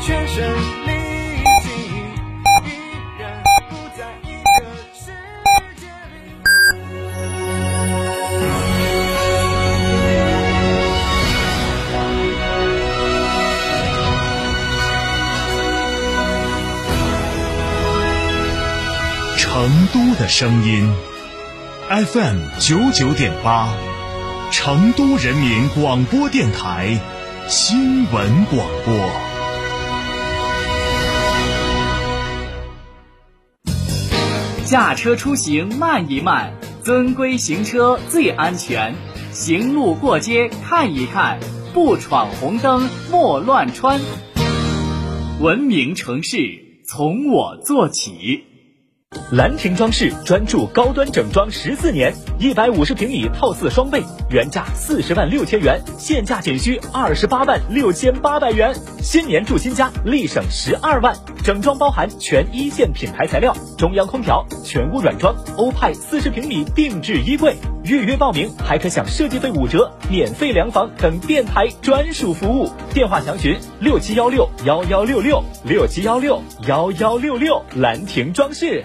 全身力气，依然不在一个世界里。成都的声音，FM 九九点八，成都人民广播电台新闻广播。驾车出行慢一慢，遵规行车最安全。行路过街看一看，不闯红灯莫乱穿。文明城市从我做起。兰亭装饰专注高端整装十四年，一百五十平米套四双倍，原价四十万六千元，现价仅需二十八万六千八百元。新年住新家，立省十二万。整装包含全一线品牌材料，中央空调，全屋软装，欧派四十平米定制衣柜。预约报名还可享设计费五折、免费量房等电台专属服务。电话详询六七幺六幺幺六六六七幺六幺幺六六。兰亭装饰。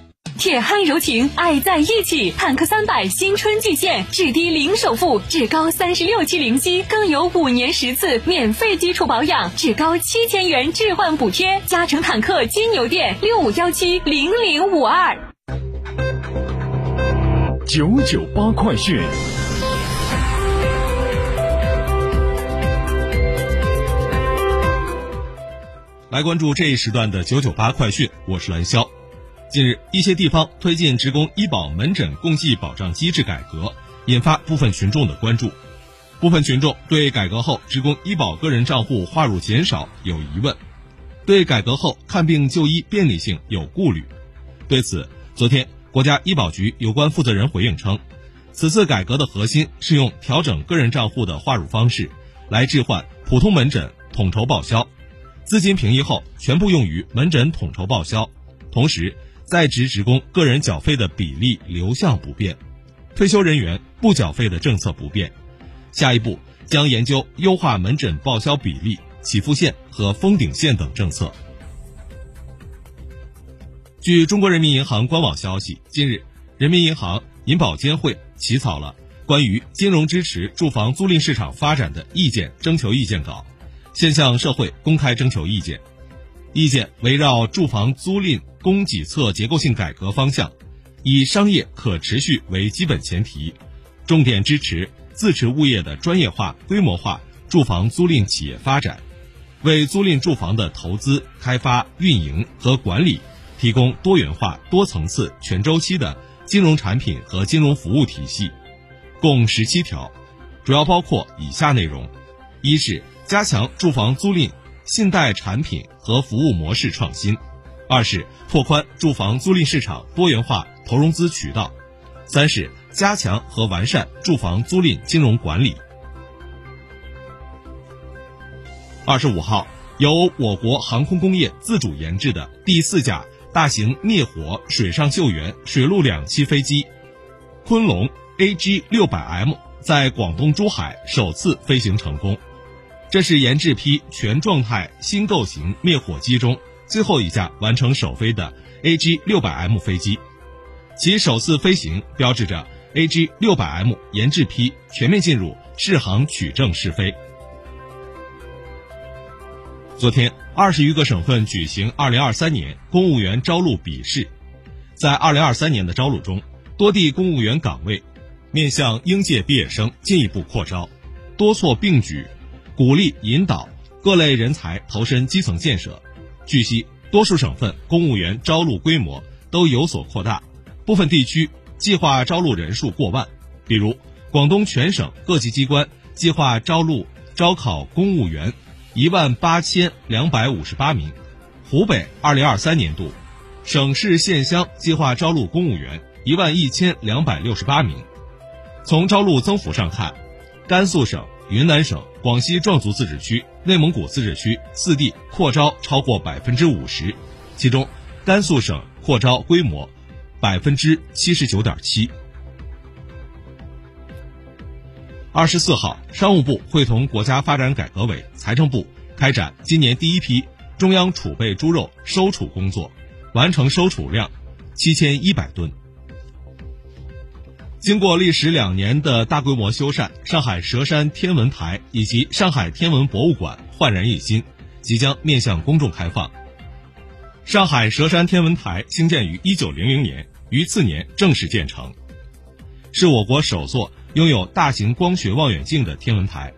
铁汉柔情，爱在一起。坦克三百新春巨献，至低零首付，至高三十六期零息，更有五年十次免费基础保养，至高七千元置换补贴。嘉诚坦克金牛店六五幺七零零五二。九九八快讯。来关注这一时段的九九八快讯，我是蓝霄。近日，一些地方推进职工医保门诊共计保障机制改革，引发部分群众的关注。部分群众对改革后职工医保个人账户划入减少有疑问，对改革后看病就医便利性有顾虑。对此，昨天国家医保局有关负责人回应称，此次改革的核心是用调整个人账户的划入方式，来置换普通门诊统筹报销，资金平移后全部用于门诊统筹报销，同时。在职职工个人缴费的比例流向不变，退休人员不缴费的政策不变。下一步将研究优化门诊报销比例、起付线和封顶线等政策。据中国人民银行官网消息，近日，人民银行、银保监会起草了关于金融支持住房租赁市场发展的意见征求意见稿，现向社会公开征求意见。意见围绕住房租赁供给侧结构性改革方向，以商业可持续为基本前提，重点支持自持物业的专业化、规模化住房租赁企业发展，为租赁住房的投资、开发、运营和管理提供多元化、多层次、全周期的金融产品和金融服务体系，共十七条，主要包括以下内容：一是加强住房租赁。信贷产品和服务模式创新，二是拓宽住房租赁市场多元化投融资渠道，三是加强和完善住房租赁金融管理。二十五号，由我国航空工业自主研制的第四架大型灭火水上救援水陆两栖飞机“昆龙 AG 六百 M” 在广东珠海首次飞行成功。这是研制批全状态新构型灭火机中最后一架完成首飞的 AG 六百 M 飞机，其首次飞行标志着 AG 六百 M 研制批全面进入试航取证试飞。昨天，二十余个省份举行二零二三年公务员招录笔试，在二零二三年的招录中，多地公务员岗位面向应届毕业生进一步扩招，多措并举。鼓励引导各类人才投身基层建设。据悉，多数省份公务员招录规模都有所扩大，部分地区计划招录人数过万。比如，广东全省各级机关计划招录招考公务员一万八千两百五十八名；湖北二零二三年度，省市县乡计划招录公务员一万一千两百六十八名。从招录增幅上看，甘肃省、云南省、广西壮族自治区、内蒙古自治区四地扩招超过百分之五十，其中甘肃省扩招规模百分之七十九点七。二十四号，商务部会同国家发展改革委、财政部开展今年第一批中央储备猪肉收储工作，完成收储量七千一百吨。经过历时两年的大规模修缮，上海佘山天文台以及上海天文博物馆焕然一新，即将面向公众开放。上海佘山天文台兴建于一九零零年，于次年正式建成，是我国首座拥有大型光学望远镜的天文台。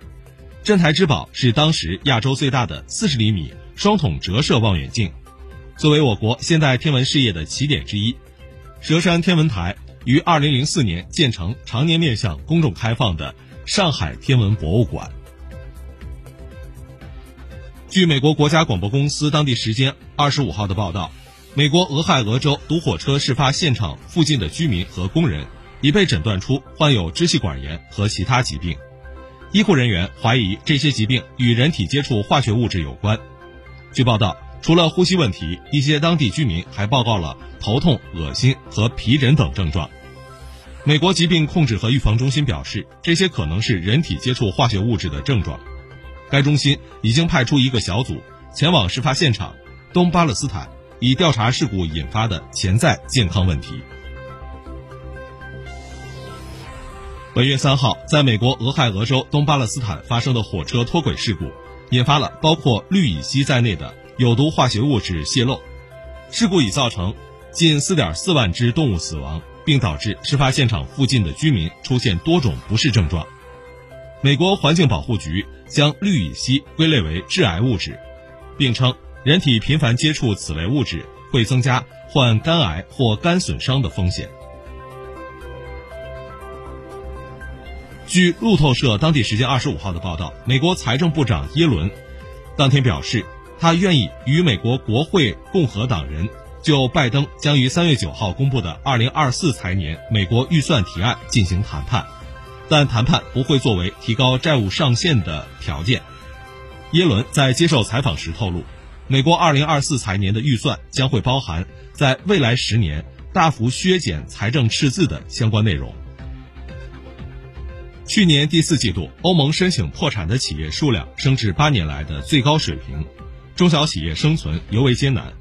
镇台之宝是当时亚洲最大的四十厘米双筒折射望远镜，作为我国现代天文事业的起点之一，佘山天文台。于二零零四年建成，常年面向公众开放的上海天文博物馆。据美国国家广播公司当地时间二十五号的报道，美国俄亥俄州堵火车事发现场附近的居民和工人已被诊断出患有支气管炎和其他疾病，医护人员怀疑这些疾病与人体接触化学物质有关。据报道。除了呼吸问题，一些当地居民还报告了头痛、恶心和皮疹等症状。美国疾病控制和预防中心表示，这些可能是人体接触化学物质的症状。该中心已经派出一个小组前往事发现场东巴勒斯坦，以调查事故引发的潜在健康问题。本月三号，在美国俄亥俄州东巴勒斯坦发生的火车脱轨事故，引发了包括氯乙烯在内的。有毒化学物质泄漏，事故已造成近4.4万只动物死亡，并导致事发现场附近的居民出现多种不适症状。美国环境保护局将氯乙烯归类为致癌物质，并称人体频繁接触此类物质会增加患肝癌或肝损伤的风险。据路透社当地时间25号的报道，美国财政部长耶伦当天表示。他愿意与美国国会共和党人就拜登将于三月九号公布的二零二四财年美国预算提案进行谈判，但谈判不会作为提高债务上限的条件。耶伦在接受采访时透露，美国二零二四财年的预算将会包含在未来十年大幅削减财政赤字的相关内容。去年第四季度，欧盟申请破产的企业数量升至八年来的最高水平。中小企业生存尤为艰难。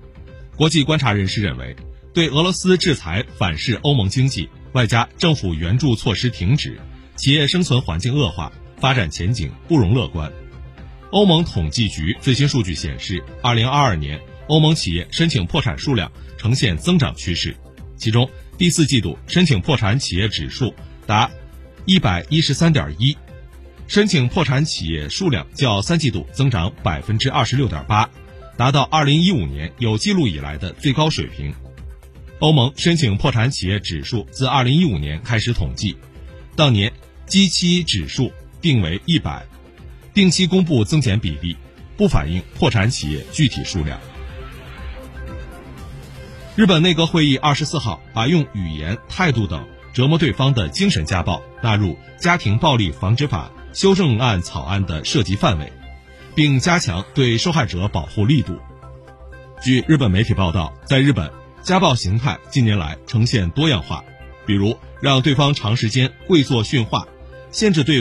国际观察人士认为，对俄罗斯制裁反噬欧盟经济，外加政府援助措施停止，企业生存环境恶化，发展前景不容乐观。欧盟统计局最新数据显示，2022年欧盟企业申请破产数量呈现增长趋势，其中第四季度申请破产企业指数达113.1。申请破产企业数量较三季度增长百分之二十六点八，达到二零一五年有记录以来的最高水平。欧盟申请破产企业指数自二零一五年开始统计，当年基期指数定为一百，定期公布增减比例，不反映破产企业具体数量。日本内阁会议二十四号把用语言、态度等折磨对方的精神家暴纳入家庭暴力防止法。修正案草案的涉及范围，并加强对受害者保护力度。据日本媒体报道，在日本，家暴形态近年来呈现多样化，比如让对方长时间跪坐训话，限制对方。